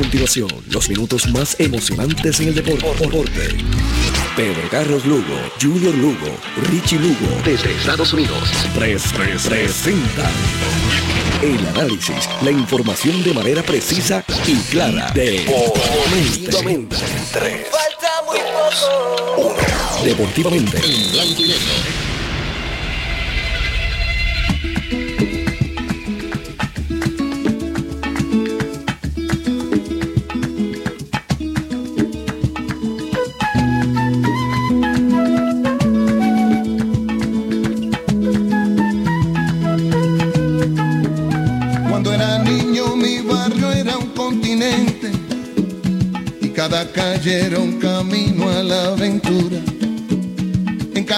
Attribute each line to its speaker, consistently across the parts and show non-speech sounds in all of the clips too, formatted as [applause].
Speaker 1: continuación los minutos más emocionantes en el deporte. Pedro Carlos Lugo, Junior Lugo, Richie Lugo, desde Estados Unidos, Tres presenta el análisis, la información de manera precisa y clara. Deportivamente. Falta muy poco. Deportivamente. En blanco y negro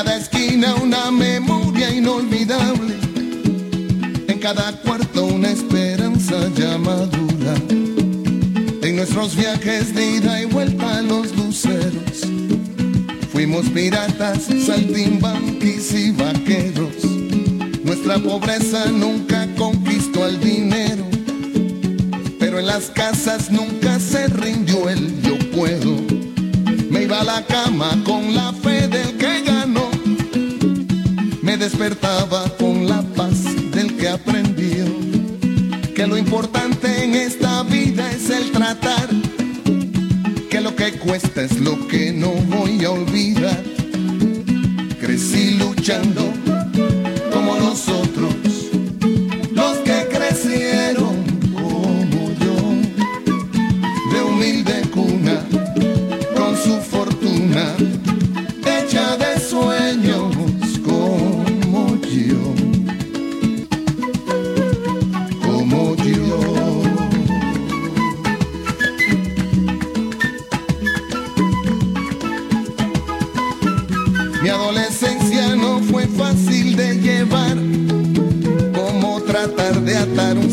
Speaker 2: cada esquina una memoria inolvidable. En cada cuarto una esperanza ya madura. En nuestros viajes de ida y vuelta a los luceros. Fuimos piratas, saltimbanquis y vaqueros. Nuestra pobreza nunca conquistó el dinero. Pero en las casas nunca se rindió Me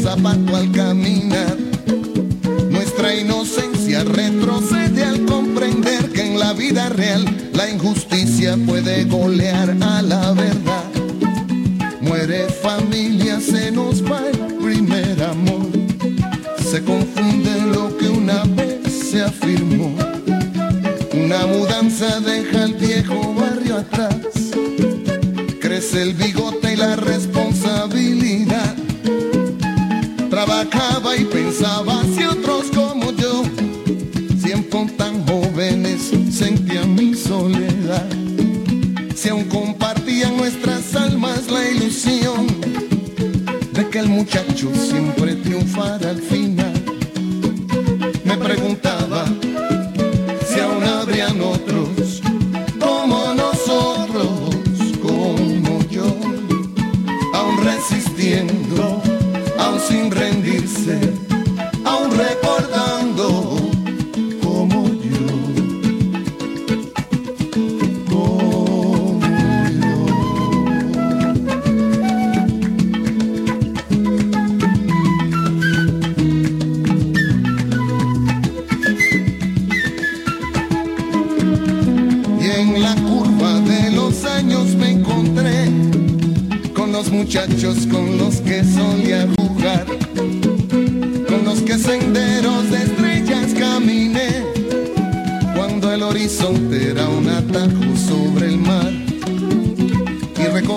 Speaker 2: al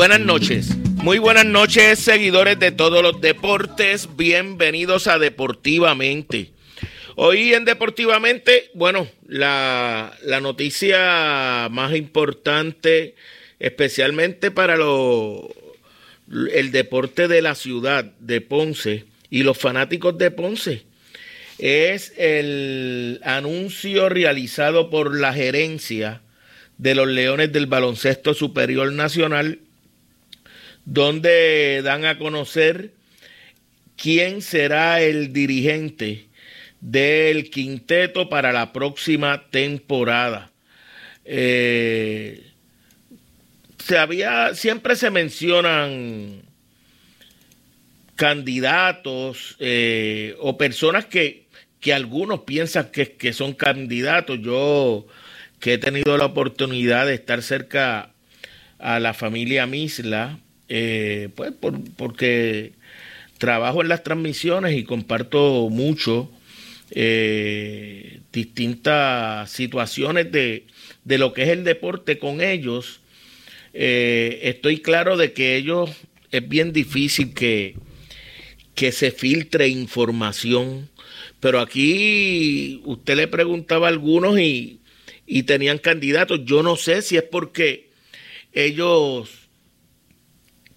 Speaker 3: Buenas noches. Muy buenas noches, seguidores de todos los deportes. Bienvenidos a Deportivamente. Hoy en Deportivamente, bueno, la, la noticia más importante, especialmente para lo, el deporte de la ciudad de Ponce y los fanáticos de Ponce, es el anuncio realizado por la gerencia de los Leones del Baloncesto Superior Nacional, donde dan a conocer quién será el dirigente del quinteto para la próxima temporada. Eh, se había, siempre se mencionan candidatos eh, o personas que, que algunos piensan que, que, son candidatos. Yo que he tenido la oportunidad de estar cerca a la familia Misla, eh, pues porque trabajo en las transmisiones y comparto mucho eh, distintas situaciones de, de, lo que es el deporte con ellos, eh, estoy claro de que ellos es bien difícil que, que se filtre información, pero aquí usted le preguntaba a algunos y, y tenían candidatos. Yo no sé si es porque ellos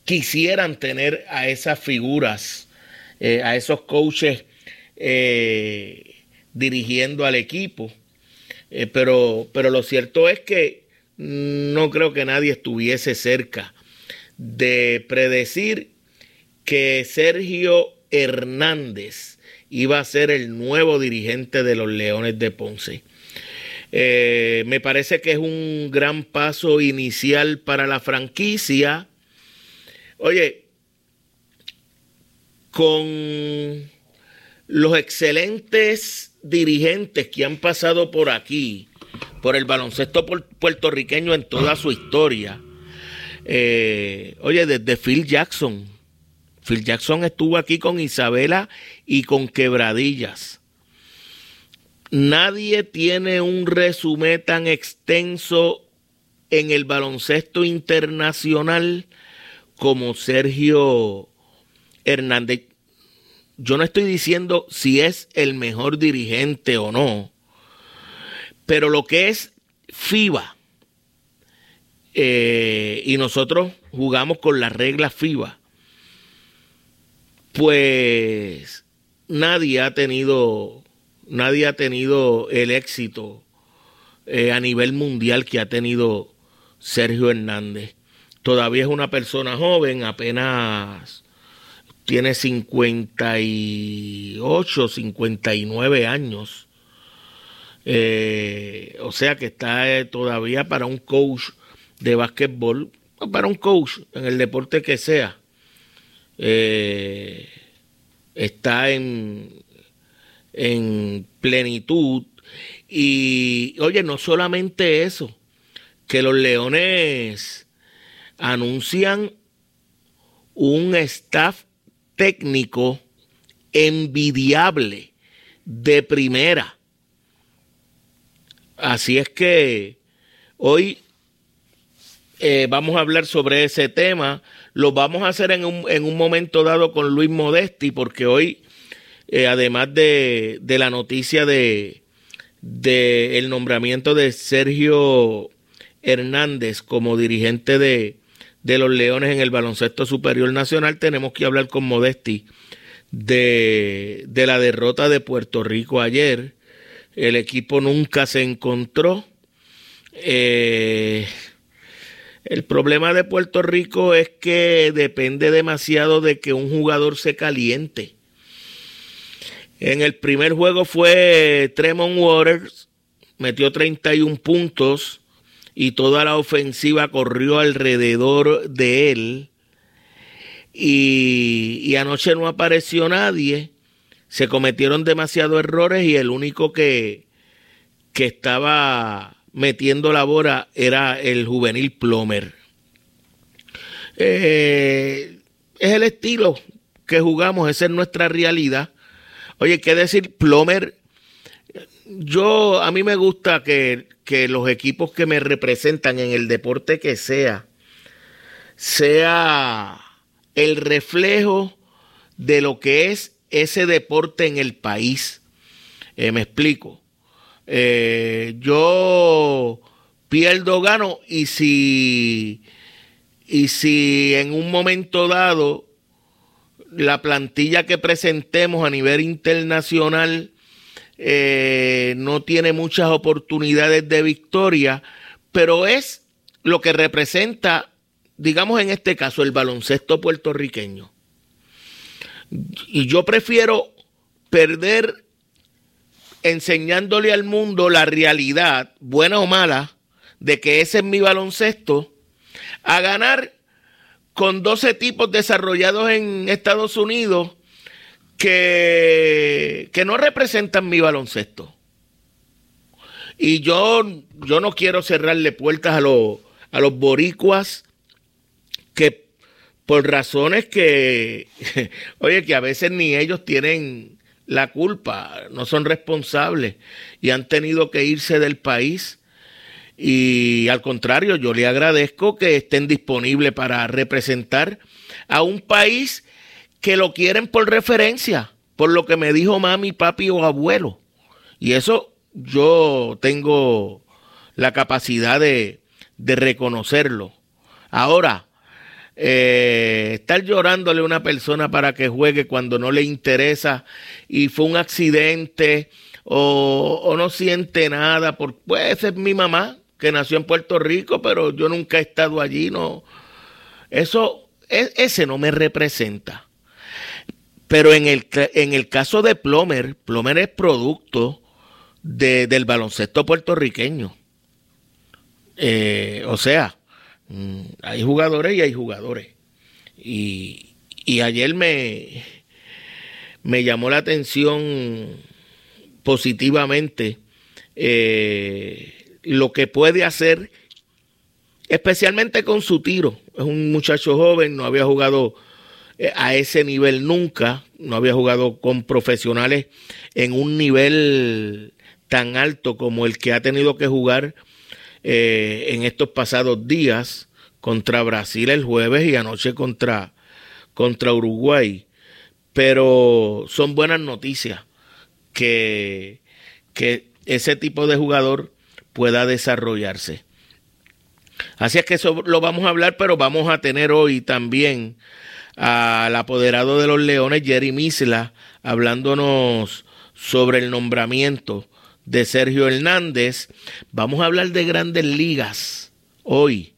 Speaker 3: quisieran tener a esas figuras, eh, a esos coaches eh, dirigiendo al equipo. Eh, pero, pero lo cierto es que no creo que nadie estuviese cerca de predecir que Sergio Hernández iba a ser el nuevo dirigente de los Leones de Ponce. Me parece que es un gran paso inicial para la franquicia. Oye, con los excelentes dirigentes que han pasado por aquí, por el baloncesto puertorriqueño en toda su historia. Eh, oye, desde Phil Jackson. Phil Jackson estuvo aquí con Isabela y con Quebradillas. Nadie tiene un resumen tan extenso en el baloncesto internacional como Sergio Hernández yo no estoy diciendo si es el mejor dirigente o no, pero lo que es FIBA, eh, y nosotros jugamos con las reglas FIBA, pues nadie ha tenido, nadie ha tenido el éxito eh, a nivel mundial que ha tenido Sergio Hernández. Todavía es una persona joven, apenas tiene 58, 59 años. Eh, o sea que está eh, todavía para un coach de básquetbol, para un coach en el deporte que sea. Eh, está en, en plenitud. Y oye, no solamente eso, que los leones anuncian un staff técnico envidiable de primera. Así es que hoy eh, vamos a hablar sobre ese tema. Lo vamos a hacer en un, en un momento dado con Luis Modesti, porque hoy, eh, además de, de, la noticia de, de el nombramiento de Sergio Hernández como dirigente de, de los Leones en el baloncesto superior nacional, tenemos que hablar con Modesti de, de la derrota de Puerto Rico ayer. El equipo nunca se encontró. Eh, el problema de Puerto Rico es que depende demasiado de que un jugador se caliente. En el primer juego fue Tremont Waters, metió 31 puntos y toda la ofensiva corrió alrededor de él. Y, anoche no apareció nadie. Se cometieron demasiados errores y el único que, que estaba metiendo la bola era el juvenil Plomer. Eh, es el estilo que jugamos, esa es nuestra realidad. Oye, ¿qué decir? Plomer, yo, a mí me gusta que que los equipos que me representan en el deporte que sea, sea el reflejo de lo que es ese deporte en el país. me explico. yo pierdo, gano y si, y si en un momento dado la plantilla que presentemos a nivel internacional eh, no tiene muchas oportunidades de victoria, pero es lo que representa, digamos en este caso, el baloncesto puertorriqueño. Y yo prefiero perder enseñándole al mundo la realidad, buena o mala, de que ese es mi baloncesto, a ganar con 12 tipos desarrollados en Estados Unidos que, que no representan mi baloncesto. Y yo, yo no quiero cerrarle puertas a, los a los boricuas que por razones que, [laughs] oye, que a veces ni ellos tienen la culpa, no son responsables y han tenido que irse del país y al contrario, yo le agradezco que estén disponibles para representar a un país que lo quieren por referencia, por lo que me dijo mami, papi o abuelo. Y eso yo tengo la capacidad de, de reconocerlo. Ahora, eh, estar llorándole a una persona para que juegue cuando no le interesa y fue un accidente o, o no siente nada, por, pues es mi mamá, que nació en Puerto Rico, pero yo nunca he estado allí, no. Eso, e, ese no me representa. Pero en el, en el caso de Plomer, Plomer es producto del baloncesto puertorriqueño. Eh, o sea, mm, hay jugadores y hay jugadores. Y, y ayer me, me llamó la atención positivamente eh, lo que puede hacer, especialmente con su tiro. Es un muchacho joven, no había jugado a ese nivel nunca, no había jugado con profesionales en un nivel tan alto como el que ha tenido que jugar eh, en estos pasados días contra Brasil el jueves y anoche contra, contra Uruguay. Pero son buenas noticias que, que ese tipo de jugador pueda desarrollarse. Así es que eso lo vamos a hablar, pero vamos a tener hoy también al apoderado de los Leones, Jerry Misla, hablándonos sobre el nombramiento de Sergio Hernández. Vamos a hablar de grandes ligas hoy.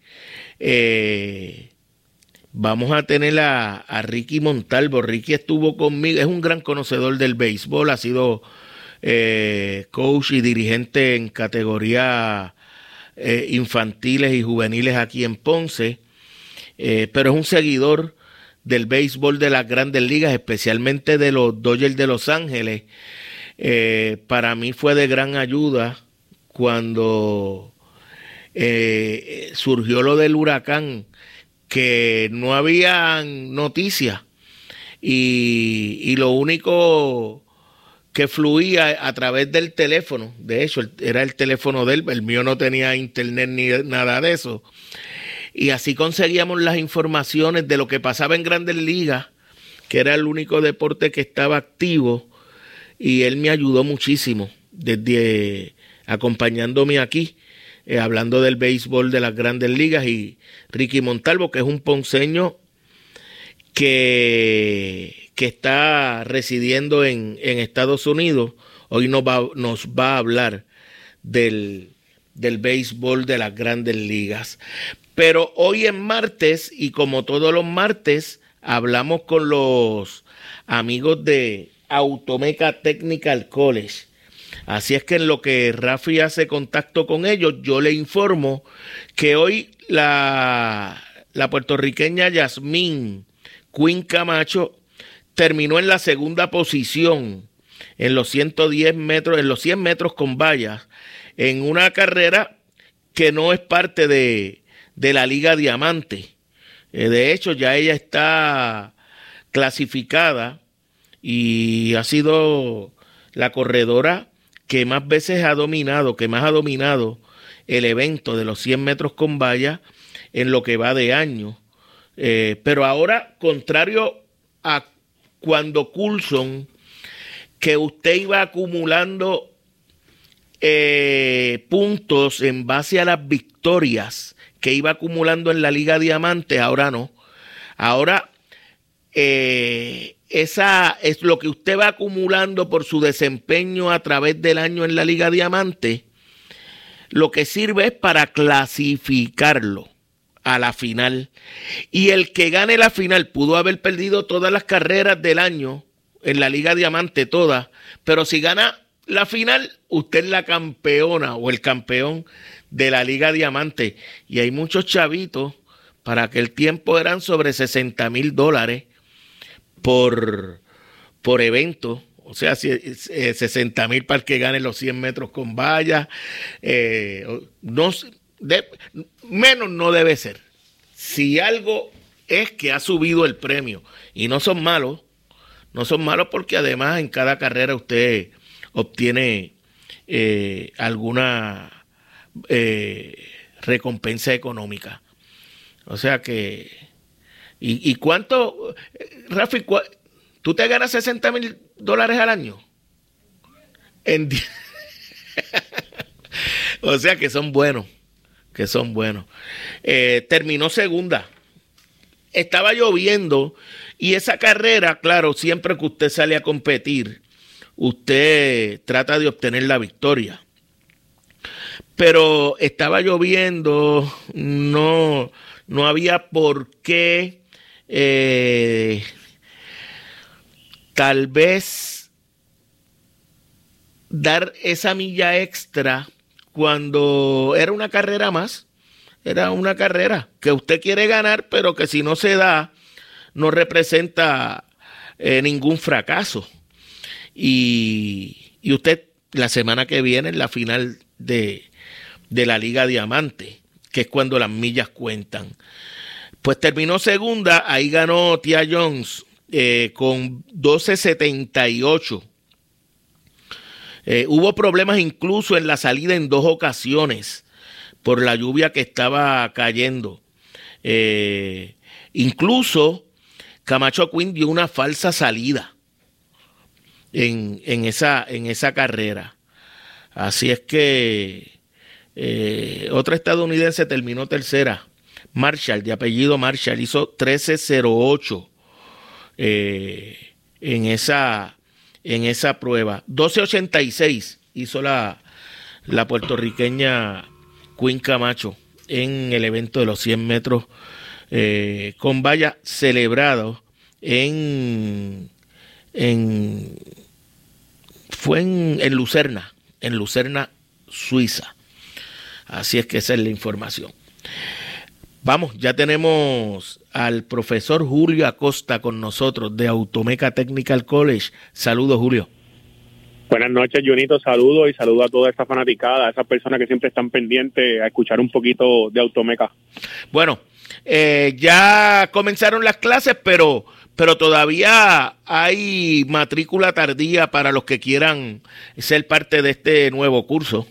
Speaker 3: Eh, vamos a tener a, Ricky Montalvo. Ricky estuvo conmigo, es un gran conocedor del béisbol, ha sido eh, coach y dirigente en categoría eh, infantiles y juveniles aquí en Ponce, pero es un seguidor del béisbol de las grandes ligas, especialmente de los Dodgers de Los Ángeles. para mí fue de gran ayuda cuando surgió lo del huracán, que no había noticias y, y lo único que fluía a través del teléfono. De hecho, era el teléfono de él, el mío no tenía internet ni nada de eso. Y así conseguíamos las informaciones de lo que pasaba en grandes ligas, que era el único deporte que estaba activo. Y él me ayudó muchísimo desde acompañándome aquí, eh, hablando del béisbol de las grandes ligas. Y Ricky Montalvo, que es un ponceño que que está residiendo en, Estados Unidos, hoy nos va, nos va a hablar del, del béisbol de las grandes ligas. Pero hoy es martes y como todos los martes hablamos con los amigos de Automeca Technical College. Así es que en lo que Rafi hace contacto con ellos, yo le informo que hoy la, la puertorriqueña Yasmín Quinn Camacho terminó en la segunda posición en los 110 metros, en los 100 metros con vallas, en una carrera que no es parte de, de la Liga Diamante. Eh, de hecho, ya ella está clasificada y ha sido la corredora que más veces ha dominado, que más ha dominado el evento de los 100 metros con valla en lo que va de año. Eh, pero ahora, contrario a cuando Coulson, que usted iba acumulando eh, puntos en base a las victorias que iba acumulando en la Liga Diamante, ahora no. Ahora, eh, esa es lo que usted va acumulando por su desempeño a través del año en la Liga Diamante, lo que sirve es para clasificarlo a la final. Y el que gane la final pudo haber perdido todas las carreras del año en la Liga Diamante, todas, pero si gana la final, usted es la campeona o el campeón de la Liga Diamante. Y hay muchos chavitos, para aquel tiempo eran sobre 60 mil dólares por, por evento. O sea, 60 eh, mil para el que gane los 100 metros con vallas. Eh, no, menos no debe ser. Si algo es que ha subido el premio y no son malos, no son malos porque además en cada carrera usted obtiene eh, alguna eh, recompensa económica. O sea que, ¿y, cuánto, Rafi, tú te ganas 60 mil dólares al año? En [laughs] o sea que son buenos, que son buenos. Eh, terminó segunda. Estaba lloviendo y esa carrera, claro, siempre que usted sale a competir, usted trata de obtener la victoria. Pero estaba lloviendo, no, no había por qué eh, tal vez dar esa milla extra cuando era una carrera más. Era una carrera que usted quiere ganar, pero que si no se da, no representa eh, ningún fracaso. Y, usted la semana que viene en la final de, la Liga Diamante, que es cuando las millas cuentan. Pues terminó segunda, ahí ganó Tia Jones eh, con 12.78. Eh, hubo problemas incluso en la salida en dos ocasiones por la lluvia que estaba cayendo. Eh, incluso Camacho Quinn dio una falsa salida en, esa, en esa carrera. Así es que eh, otra estadounidense terminó tercera. Marshall, de apellido Marshall, hizo 13.08 eh, en, esa, en esa prueba. 12.86 hizo la, la puertorriqueña Queen Camacho en el evento de los 100 metros eh, con valla celebrado en, en fue en, Lucerna, en Lucerna, Suiza. Así es que esa es la información. Vamos, ya tenemos al profesor Julio Acosta con nosotros de Automeca Technical College. Saludos, Julio.
Speaker 4: Buenas noches, Junito. Saludos y saludo a toda esta fanaticada, a esas personas que siempre están pendientes a escuchar un poquito de Automeca.
Speaker 3: Bueno, eh, ya comenzaron las clases, pero pero todavía hay matrícula tardía para los que quieran ser parte de este nuevo curso.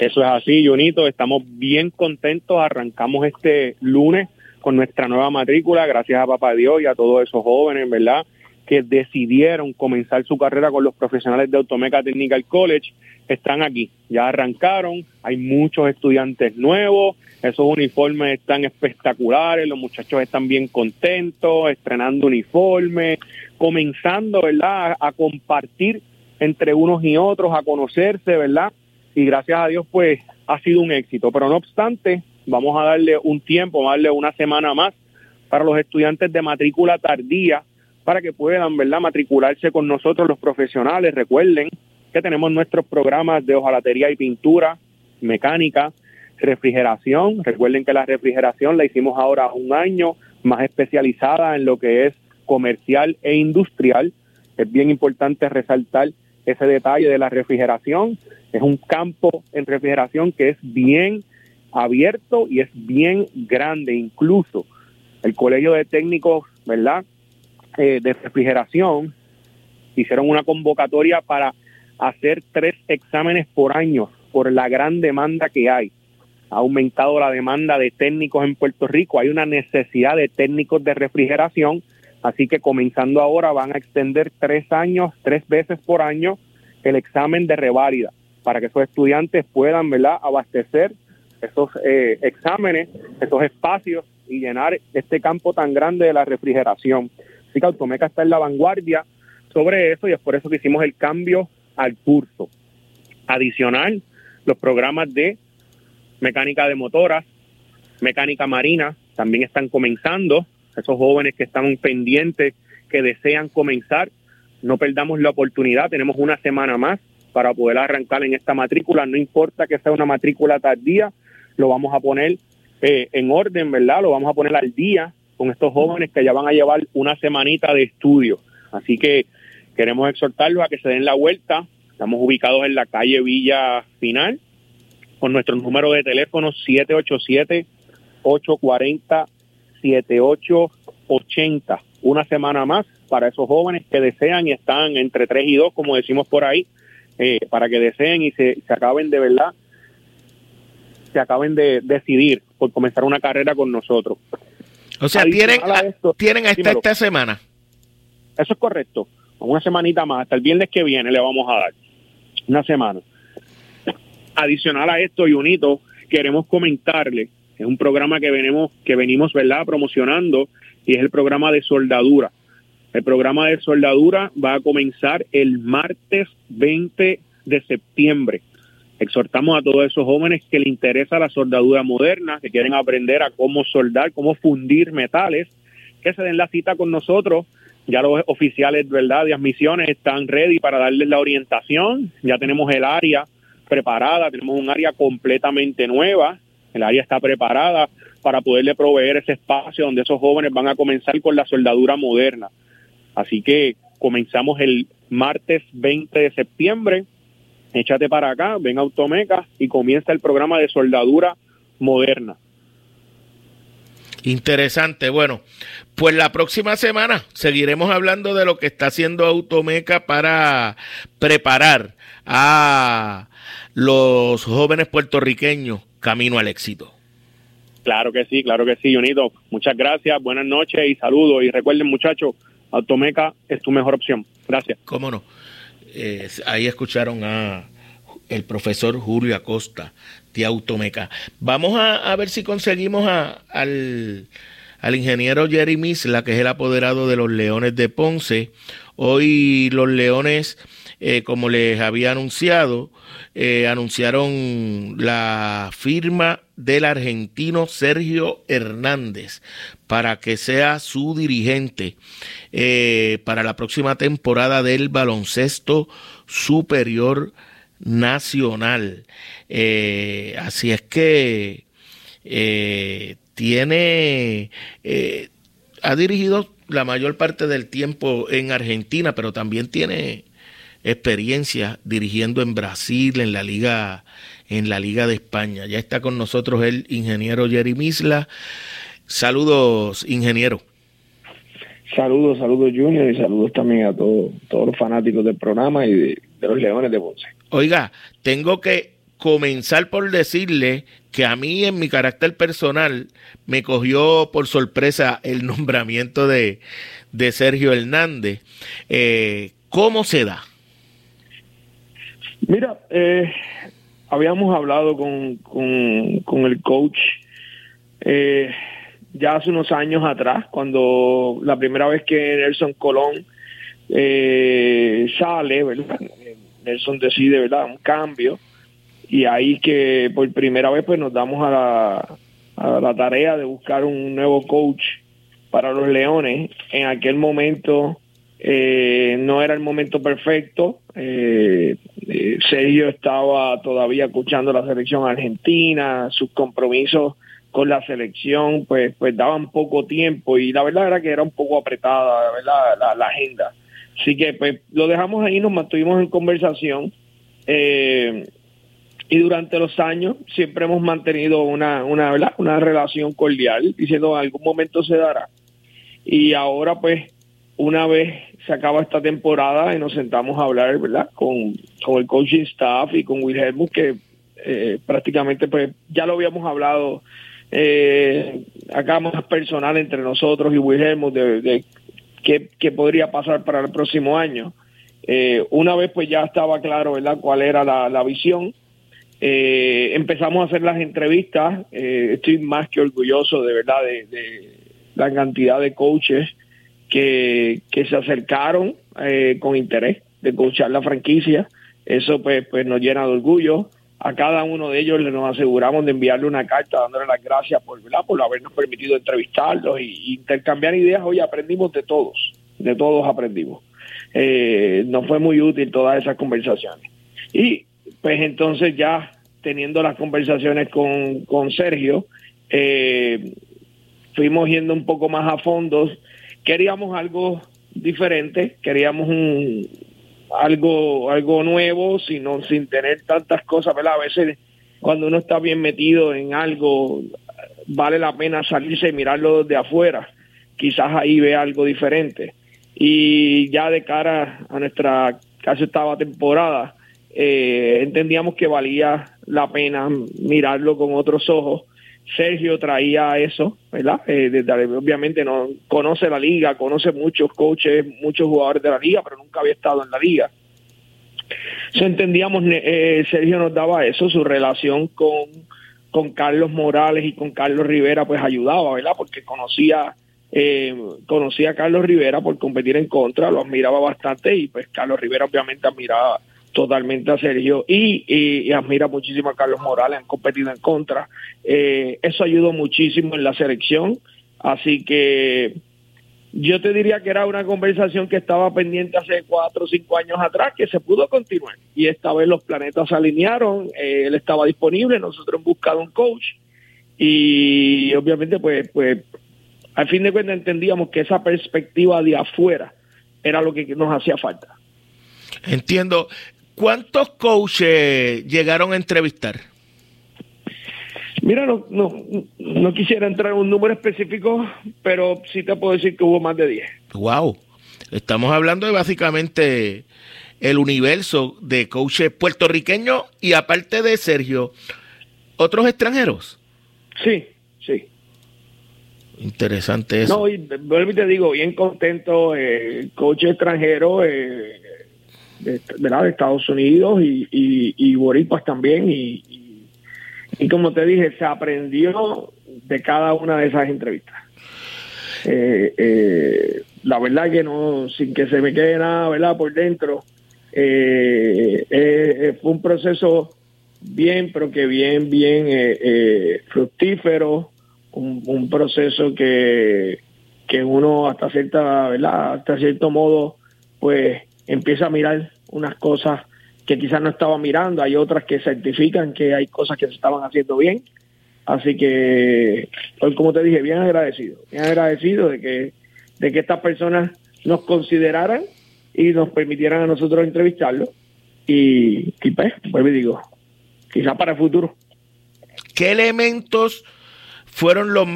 Speaker 4: Eso es así, Junito. Estamos bien contentos. Arrancamos este lunes con nuestra nueva matrícula, gracias a Papá Dios y a todos esos jóvenes, ¿verdad? Que decidieron comenzar su carrera con los profesionales de Automeca Technical College están aquí, ya arrancaron, hay muchos estudiantes nuevos, esos uniformes están espectaculares, los muchachos están bien contentos, estrenando uniformes, comenzando, ¿verdad?, a, compartir entre unos y otros, a conocerse, ¿verdad? Y gracias a Dios, pues, ha sido un éxito. Pero no obstante, vamos a darle un tiempo, vamos a darle una semana más para los estudiantes de matrícula tardía, para que puedan, ¿verdad?, matricularse con nosotros los profesionales. Recuerden que tenemos nuestros programas de hojalatería y pintura, mecánica, refrigeración. Recuerden que la refrigeración la hicimos ahora un año más especializada en lo que es comercial e industrial. Es bien importante resaltar ese detalle de la refrigeración. Es un campo en refrigeración que es bien abierto y es bien grande. Incluso el Colegio de Técnicos, ¿verdad? Eh, de refrigeración hicieron una convocatoria para hacer tres exámenes por año por la gran demanda que hay. Ha aumentado la demanda de técnicos en Puerto Rico, hay una necesidad de técnicos de refrigeración, Así que comenzando ahora van a extender tres años, tres veces por año, el examen de reválida para que esos estudiantes puedan ¿verdad? abastecer esos eh, exámenes, esos espacios y llenar este campo tan grande de la refrigeración. Así que Automeca está en la vanguardia sobre eso y es por eso que hicimos el cambio al curso. Adicional, los programas de mecánica de motoras, mecánica marina, también están comenzando. Esos jóvenes que están pendientes, que desean comenzar, no perdamos la oportunidad, tenemos una semana más para poder arrancar en esta matrícula, no importa que sea una matrícula tardía, lo vamos a poner eh, en orden, ¿verdad? Lo vamos a poner al día con estos jóvenes que ya van a llevar una semanita de estudio. Así que queremos exhortarlos a que se den la vuelta. Estamos ubicados en la calle Villa Final con nuestro número de teléfono 787-840-7880. Una semana más para esos jóvenes que desean y están entre 3 y 2, como decimos por ahí, eh, para que deseen y se, se acaben de verdad se acaben de decidir por comenzar una carrera con nosotros.
Speaker 3: O sea, tienen, tienen hasta esta semana.
Speaker 4: Eso es correcto. Una semanita más, hasta el viernes que viene le vamos a dar. Una semana. Adicional a esto, y unito, queremos comentarle, es un programa que venimos, que venimos ¿verdad? promocionando, y es el programa de soldadura. El programa de soldadura va a comenzar el martes 20 de septiembre. Exhortamos a todos esos jóvenes que les interesa la soldadura moderna, que quieren aprender a cómo soldar, cómo fundir metales, que se den la cita con nosotros. Ya los oficiales ¿verdad? de admisiones están ready para darles la orientación. Ya tenemos el área preparada, tenemos un área completamente nueva. El área está preparada para poderle proveer ese espacio donde esos jóvenes van a comenzar con la soldadura moderna. Así que comenzamos el martes 20 de septiembre échate para acá, ven a Automeca y comienza el programa de soldadura moderna.
Speaker 3: Interesante. Bueno, pues la próxima semana seguiremos hablando de lo que está haciendo Automeca para preparar a los jóvenes puertorriqueños camino al éxito.
Speaker 4: Claro que sí, claro que sí, Junito. Muchas gracias, buenas noches y saludos. Y recuerden, muchachos, Automeca es tu mejor opción. Gracias.
Speaker 3: Cómo no. Eh, ahí escucharon a el profesor Julio Acosta de Automeca. Vamos a, ver si conseguimos al, ingeniero Jerry Misla, que es el apoderado de los Leones de Ponce. Hoy los Leones, eh, como les había anunciado, eh, anunciaron la firma del argentino Sergio Hernández para que sea su dirigente eh, para la próxima temporada del baloncesto superior nacional. Eh, así es que tiene, ha dirigido la mayor parte del tiempo en Argentina, pero también tiene experiencia dirigiendo en Brasil, en la liga, en la liga de España. Ya está con nosotros el ingeniero Jerry Misla. Saludos, ingeniero.
Speaker 5: Saludos, saludos Junior y saludos también a todos, todos los fanáticos del programa y de, los Leones de Ponce.
Speaker 3: Oiga, tengo que comenzar por decirle que a mí en mi carácter personal me cogió por sorpresa el [laughs] nombramiento de, de Sergio Hernández. Eh, ¿Cómo se da?
Speaker 5: Mira, eh, habíamos hablado con, con, el coach eh, ya hace unos años atrás, cuando la primera vez que Nelson Colón eh, sale, ¿verdad? Nelson decide, ¿verdad? Un cambio y ahí que por primera vez pues nos damos a la, a la tarea de buscar un nuevo coach para los Leones. En aquel momento eh, no era el momento perfecto. Eh, eh, Sergio estaba todavía escuchando la selección argentina, sus compromisos con la selección pues pues daban poco tiempo y la verdad era que era un poco apretada. La, agenda así que pues lo dejamos ahí nos mantuvimos en conversación eh, y durante los años siempre hemos mantenido una una ¿verdad? una relación cordial diciendo en algún momento se dará y ahora pues una vez se acaba esta temporada y nos sentamos a hablar verdad con, con el coaching staff y con Wilhelmus que eh, prácticamente pues ya lo habíamos hablado eh, acá más personal entre nosotros y Wilhelmo de, qué, podría pasar para el próximo año. Eh, una vez pues ya estaba claro, ¿verdad?, cuál era la, visión. Eh, empezamos a hacer las entrevistas. Eh, estoy más que orgulloso, de verdad, de, la cantidad de coaches que, se acercaron con interés de coachar la franquicia. Eso pues, pues nos llena de orgullo. A cada uno de ellos nos aseguramos de enviarle una carta dándole las gracias por, por habernos permitido entrevistarlos y, intercambiar ideas. Hoy aprendimos de todos, de todos aprendimos. Eh, nos fue muy útil todas esas conversaciones. Y pues entonces ya teniendo las conversaciones con, con Sergio, eh, fuimos yendo un poco más a fondo. Queríamos algo diferente, queríamos un, algo, algo nuevo, sino sin tener tantas cosas, ¿verdad? A veces cuando uno está bien metido en algo, vale la pena salirse y mirarlo de afuera. Quizás ahí ve algo diferente. Y ya de cara a nuestra casi estaba temporada, eh, entendíamos que valía la pena mirarlo con otros ojos Sergio traía eso, ¿verdad? Eh, obviamente no conoce la liga, conoce muchos coaches, muchos jugadores de la liga, pero nunca había estado en la liga. So, entendíamos, eh, Sergio nos daba eso, su relación con, con Carlos Morales y con Carlos Rivera, pues ayudaba, ¿verdad? Porque conocía, eh, conocía a Carlos Rivera por competir en contra, lo admiraba bastante y pues Carlos Rivera obviamente admiraba totalmente a Sergio y, admira muchísimo a Carlos Morales, han competido en contra. Eh, eso ayudó muchísimo en la selección, así que yo te diría que era una conversación que estaba pendiente hace cuatro o cinco años atrás, que se pudo continuar y esta vez los planetas se alinearon, eh, él estaba disponible, nosotros hemos buscado un coach y obviamente pues, pues al fin de cuentas entendíamos que esa perspectiva de afuera era lo que nos hacía falta.
Speaker 3: Entiendo. ¿Cuántos coaches llegaron a entrevistar?
Speaker 5: Mira, no, no, quisiera entrar en un número específico, pero sí te puedo decir que hubo más de 10.
Speaker 3: Wow. Estamos hablando de básicamente el universo de coaches puertorriqueños y aparte de Sergio, otros extranjeros.
Speaker 5: Sí, sí.
Speaker 3: Interesante eso.
Speaker 5: No, y vuelvo y te digo, bien contento, eh, coach extranjero, eh, de, de Estados Unidos y, y, y también y, y, como te dije, se aprendió de cada una de esas entrevistas. Eh, eh, la verdad que no, sin que se me quede nada, ¿verdad? Por dentro, eh, fue un proceso bien, pero que bien, bien fructífero, un, un, proceso que, que uno hasta cierta, ¿verdad? Hasta cierto modo, pues empieza a mirar unas cosas que quizás no estaba mirando, hay otras que certifican que hay cosas que se estaban haciendo bien. Así que, hoy como te dije, bien agradecido, bien agradecido de que, de que estas personas nos consideraran y nos permitieran a nosotros entrevistarlo. Y, y pues, y digo, quizás para el futuro.
Speaker 3: ¿Qué elementos fueron los,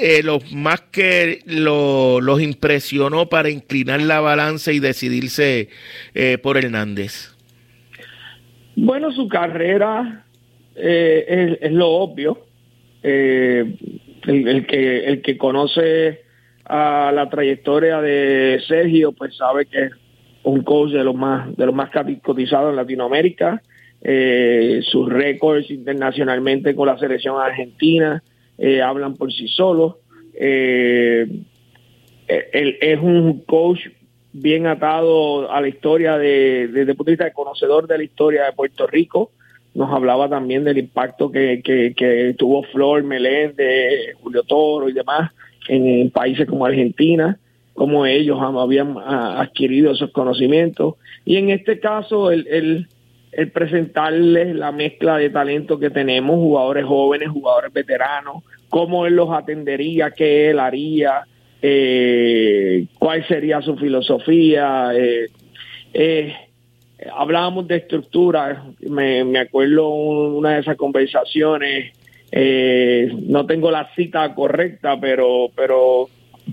Speaker 3: eh, los más que los impresionó para inclinar la balanza y decidirse eh, por Hernández?
Speaker 5: Bueno, su carrera eh, es, lo obvio. El, el, que, el que conoce a la trayectoria de Sergio, pues sabe que es un coach de los más, de los más cotizados en Latinoamérica. sus récords internacionalmente con la selección argentina eh, hablan por sí solos. Eh, él es un coach bien atado a la historia de, desde el punto de vista de conocedor de la historia de Puerto Rico. Nos hablaba también del impacto que, que, tuvo Flor, Meléndez, Julio Toro y demás en, países como Argentina, como ellos habían adquirido esos conocimientos. Y en este caso, el, el, el presentarles la mezcla de talento que tenemos, jugadores jóvenes, jugadores veteranos, cómo él los atendería, qué él haría, eh, cuál sería su filosofía. Eh, eh, hablábamos de estructura, me, acuerdo una de esas conversaciones, no tengo la cita correcta, pero, pero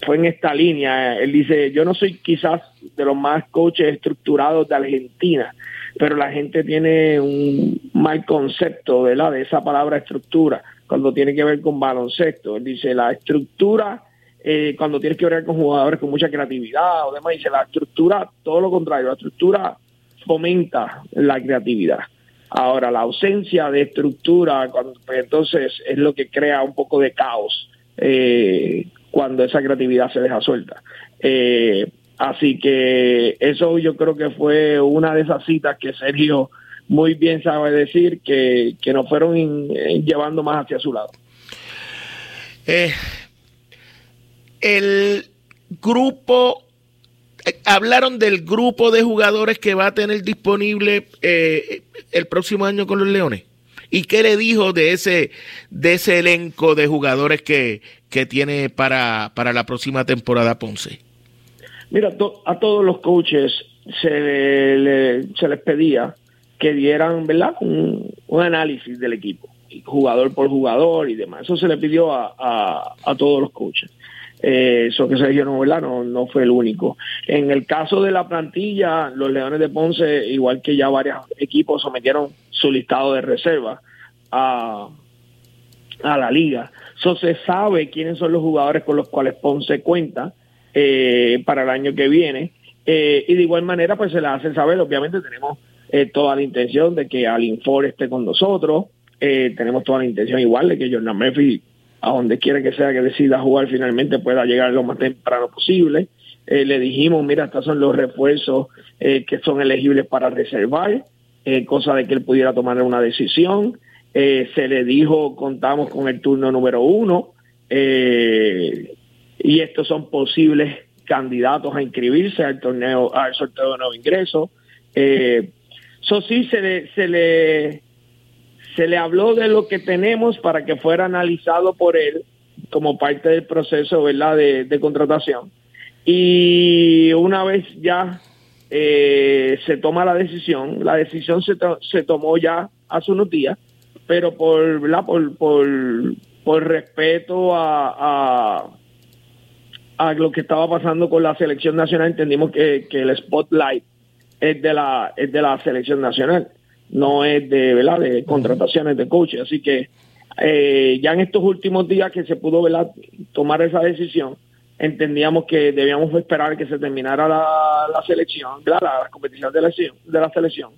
Speaker 5: fue en esta línea. Él dice, yo no soy quizás de los más coaches estructurados de Argentina, pero la gente tiene un mal concepto de esa palabra estructura cuando tiene que ver con baloncesto. Él dice, la estructura eh, cuando tienes que ver con jugadores con mucha creatividad o demás. Dice, la estructura, todo lo contrario, la estructura fomenta la creatividad. Ahora, la ausencia de estructura, cuando, pues, entonces es lo que crea un poco de caos eh, cuando esa creatividad se deja suelta. Eh, así que eso yo creo que fue una de esas citas que Sergio muy bien sabe decir que, que nos fueron llevando más hacia su lado.
Speaker 3: Eh, el grupo hablaron del grupo de jugadores que va a tener disponible eh, el próximo año con los Leones. ¿Y qué le dijo de ese, de ese elenco de jugadores que, que tiene para, para la próxima temporada Ponce?
Speaker 5: Mira, a todos los coaches se, se les pedía que dieran ¿verdad? Un, análisis del equipo, jugador por jugador y demás. Eso se le pidió a, a, a todos los coaches. Eh, eso que Sergio no, no, no fue el único. En el caso de la plantilla, los Leones de Ponce, igual que ya varios equipos, sometieron su listado de reserva a, a la liga. Eso se sabe quiénes son los jugadores con los cuales Ponce cuenta eh, para el año que viene. Eh, y de igual manera, pues se le hace saber, obviamente tenemos eh, toda la intención de que Alin Ford esté con nosotros, tenemos toda la intención igual de que Jordan Murphy a donde quiera que sea que decida jugar finalmente pueda llegar lo más temprano posible. Eh, le dijimos, mira, estos son los refuerzos eh, que son elegibles para reservar, eh, cosa de que él pudiera tomar una decisión. se le dijo, contamos con el turno número uno y estos son posibles candidatos a inscribirse al torneo, al sorteo de nuevo ingreso. Eso sí se le, se le se le habló de lo que tenemos para que fuera analizado por él como parte del proceso. De, contratación. Y una vez ya eh, se toma la decisión, la decisión se, se tomó ya a su notía, pero por, por, por, por respeto a, a, lo que estaba pasando con la selección nacional, entendimos que, que el spotlight es de la, es de la selección nacional no es de, ¿verdad? de contrataciones de coaches. Así que eh, ya en estos últimos días que se pudo ¿verdad? tomar esa decisión, entendíamos que debíamos esperar que se terminara la, selección, la, la, competición de la, de la selección,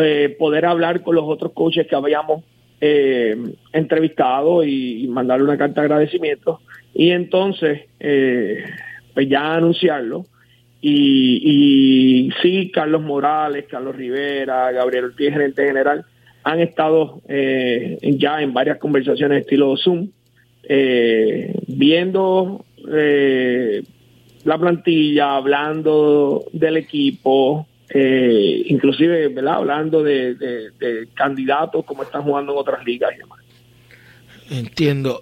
Speaker 5: eh, poder hablar con los otros coaches que habíamos eh, entrevistado y, mandarle una carta de agradecimiento y entonces pues ya anunciarlo y, y sí, Carlos Morales, Carlos Rivera, Gabriel Ortiz, gerente general, han estado eh, ya en varias conversaciones estilo Zoom, eh, viendo eh, la plantilla, hablando del equipo, inclusive ¿verdad? hablando de, de, candidatos como están jugando en otras ligas y demás.
Speaker 3: Entiendo.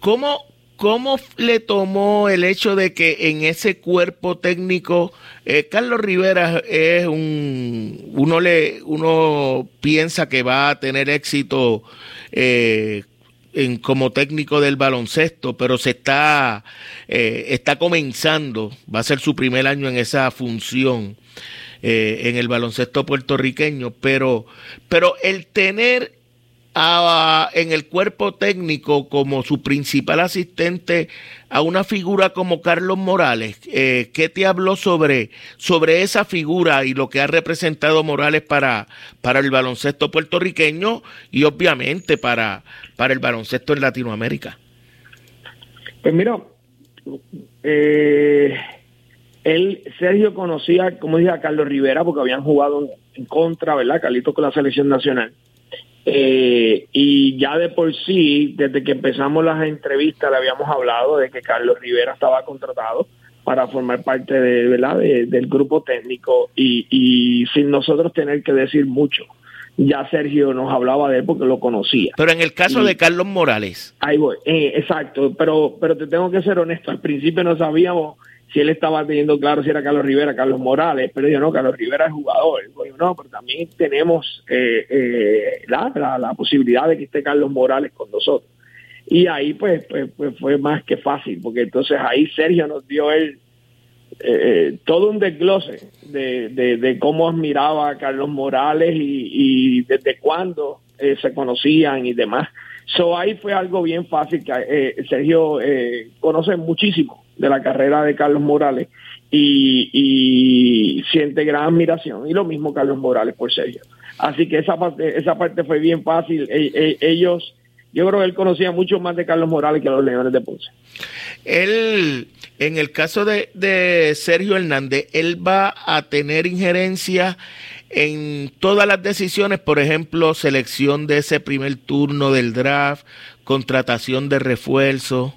Speaker 3: ¿Cómo ¿Cómo le tomó el hecho de que en ese cuerpo técnico eh, Carlos Rivera es un uno le uno piensa que va a tener éxito eh, en, como técnico del baloncesto, pero se está eh, está comenzando, va a ser su primer año en esa función en el baloncesto puertorriqueño, pero pero el tener en el cuerpo técnico como su principal asistente a una figura como Carlos Morales. Eh, ¿Qué te habló sobre, sobre esa figura y lo que ha representado Morales para, para el baloncesto puertorriqueño y obviamente para, para el baloncesto en Latinoamérica?
Speaker 5: Pues mira, eh, él, Sergio conocía, como dije, a Carlos Rivera porque habían jugado en contra, ¿verdad? Carlitos con la selección nacional. Eh, y ya de por sí, desde que empezamos las entrevistas, le habíamos hablado de que Carlos Rivera estaba contratado para formar parte de, ¿verdad? del grupo técnico y, sin nosotros tener que decir mucho. Ya Sergio nos hablaba de él porque lo conocía.
Speaker 3: Pero en el caso de Carlos Morales.
Speaker 5: Ahí voy, eh, exacto, pero, pero te tengo que ser honesto, al principio no sabíamos si él estaba teniendo claro si era Carlos Rivera, Carlos Morales, pero yo no, Carlos Rivera es jugador. Yo, no, pero también tenemos eh, eh, la, la, posibilidad de que esté Carlos Morales con nosotros. Y ahí pues, pues, pues fue más que fácil, porque entonces ahí Sergio nos dio él eh, todo un desglose de, de, cómo admiraba a Carlos Morales y, desde cuándo se conocían y demás. So ahí fue algo bien fácil que eh, Sergio eh, conoce muchísimo de la carrera de Carlos Morales y, siente gran admiración y lo mismo Carlos Morales por Sergio. Así que esa parte, esa parte fue bien fácil. E, e, ellos, yo creo que él conocía mucho más de Carlos Morales que los Leones de Ponce.
Speaker 3: Él, en el caso de, de Sergio Hernández, él va a tener injerencia en todas las decisiones, por ejemplo, selección de ese primer turno del draft, contratación de refuerzo?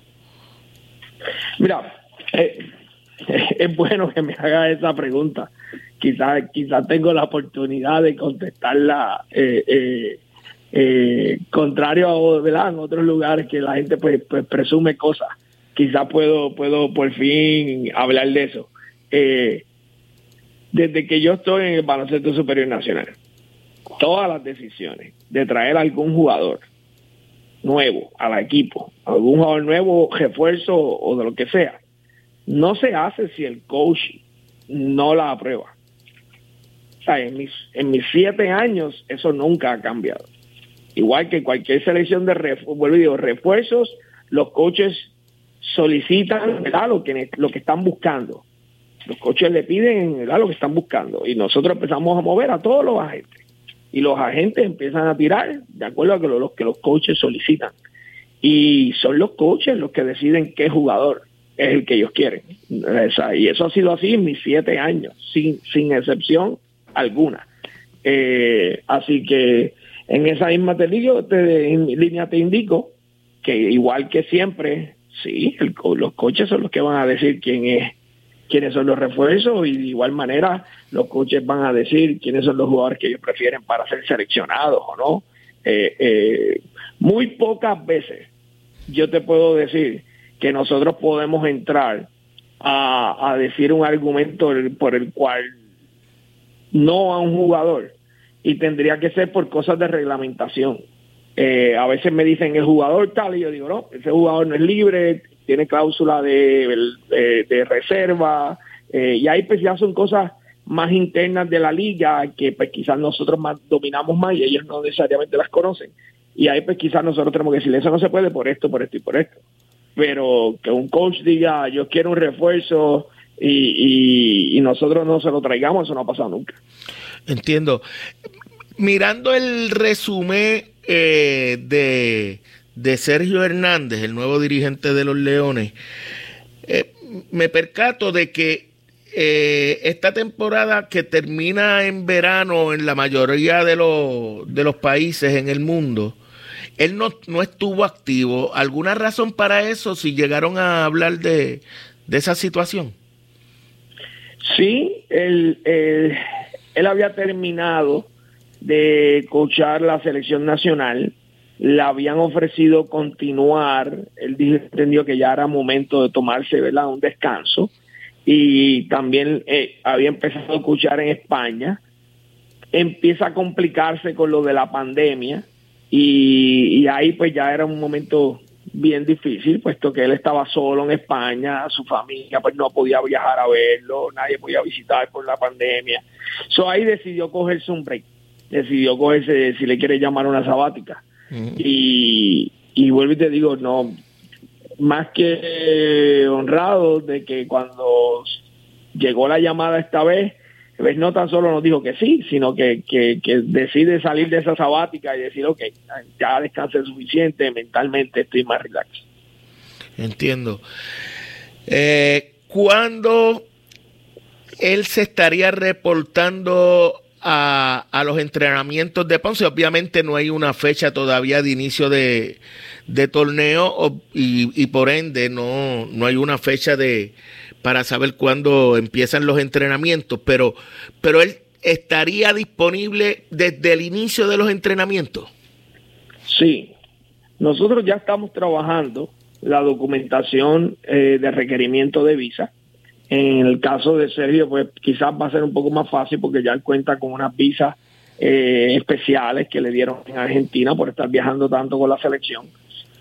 Speaker 5: Mira, eh, [laughs] es bueno que me haga esa pregunta. Quizás quizás tengo la oportunidad de contestarla eh, eh, contrario a en otros lugares que la gente pues, pues presume cosas. Quizás puedo puedo por fin hablar de eso. Desde que yo estoy en el baloncesto superior nacional, todas las decisiones de traer algún jugador nuevo al equipo, algún jugador nuevo, refuerzo o de lo que sea, no se hace si el coach no la aprueba. O sea, en mis, en mis siete años eso nunca ha cambiado. Igual que cualquier selección de refuerzos, los coaches solicitan lo que, lo que están buscando. Los coches le piden lo que están buscando. Y nosotros empezamos a mover a todos los agentes y los agentes empiezan a tirar de acuerdo a que lo, que los coaches solicitan. Y son los coaches los que deciden qué jugador es el que ellos quieren. Y eso ha sido así en mis siete años sin sin excepción alguna. Eh, así que en esa misma línea te indico que igual que siempre sí los coches son los que van a decir quién es quiénes son los refuerzos y de igual manera los coaches van a decir quiénes son los jugadores que ellos prefieren para ser seleccionados o no. Eh, eh, muy pocas veces yo te puedo decir que nosotros podemos entrar a, decir un argumento por el cual no a un jugador y tendría que ser por cosas de reglamentación. Eh, a veces me dicen el jugador tal y yo digo no, ese jugador no es libre, tiene cláusula de, reserva, eh, y ahí pues ya son cosas más internas de la liga que pues quizás nosotros más dominamos más y ellos no necesariamente las conocen. Y ahí pues quizás nosotros tenemos que decir, eso no se puede por esto, por esto y por esto. Pero que un coach diga, yo quiero un refuerzo y, y nosotros no se lo traigamos, eso no ha pasado nunca.
Speaker 3: Entiendo. Mirando el resumen eh, de, de Sergio Hernández, el nuevo dirigente de los Leones, eh, me percato de que eh, esta temporada que termina en verano en la mayoría de los, de los países en el mundo, él no, no estuvo activo. ¿Alguna razón para eso si llegaron a hablar de, de esa situación?
Speaker 5: Sí, él, él, él había terminado de coachar la selección nacional le habían ofrecido continuar, él dijo, entendió que ya era momento de tomarse un descanso. Y también eh, había empezado a escuchar en España, empieza a complicarse con lo de la pandemia y, ahí pues ya era un momento bien difícil, puesto que él estaba solo en España, su familia pues no podía viajar a verlo, nadie podía visitar por la pandemia. So ahí decidió cogerse un break, decidió cogerse, si le quiere llamar una sabática y, y vuelvo y te digo, no, más que honrado de que cuando llegó la llamada esta vez, pues no tan solo nos dijo que sí, sino que, que, decide salir de esa sabática y decir, ok, ya descansé suficiente, mentalmente estoy más relax.
Speaker 3: Entiendo. Eh, ¿Cuándo él se estaría reportando a, los entrenamientos de Ponce. Obviamente no hay una fecha todavía de inicio de, torneo y, por ende no, no hay una fecha de para saber cuándo empiezan los entrenamientos, pero, pero él estaría disponible desde el inicio de los entrenamientos.
Speaker 5: Sí, nosotros ya estamos trabajando la documentación eh, de requerimiento de visa en el caso de Sergio, pues quizás va a ser un poco más fácil porque ya él cuenta con unas visas eh, especiales que le dieron en Argentina por estar viajando tanto con la selección.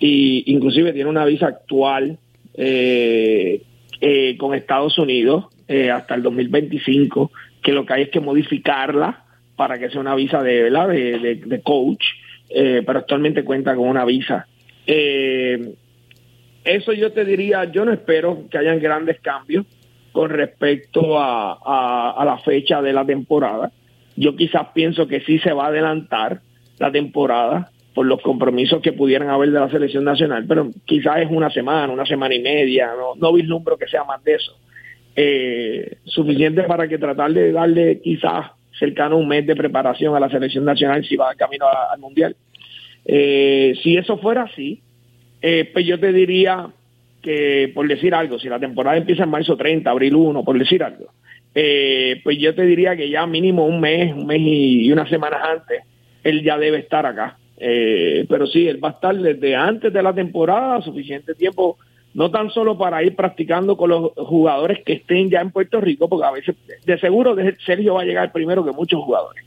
Speaker 5: Y inclusive tiene una visa actual eh, eh, con Estados Unidos hasta el 2025, que lo que hay es que modificarla para que sea una visa de, ¿verdad? de, coach eh, pero actualmente cuenta con una visa. Eh, eso yo te diría, yo no espero que hayan grandes cambios con respecto a, a, la fecha de la temporada. Yo quizás pienso que sí se va a adelantar la temporada por los compromisos que pudieran haber de la selección nacional, pero quizás es una semana, una semana y media, no, no vislumbro que sea más de eso. Eh, suficiente para que tratar de darle quizás cercano un mes de preparación a la selección nacional si va camino al mundial. Eh, si eso fuera así, eh, pues yo te diría que, por decir algo, si la temporada empieza en marzo 30, abril 1, por decir algo, pues yo te diría que ya mínimo un mes, un mes y, unas semanas antes, él ya debe estar acá. pero sí, él va a estar desde antes de la temporada, suficiente tiempo no tan solo para ir practicando con los jugadores que estén ya en Puerto Rico, porque a veces de seguro Sergio va a llegar primero que muchos jugadores,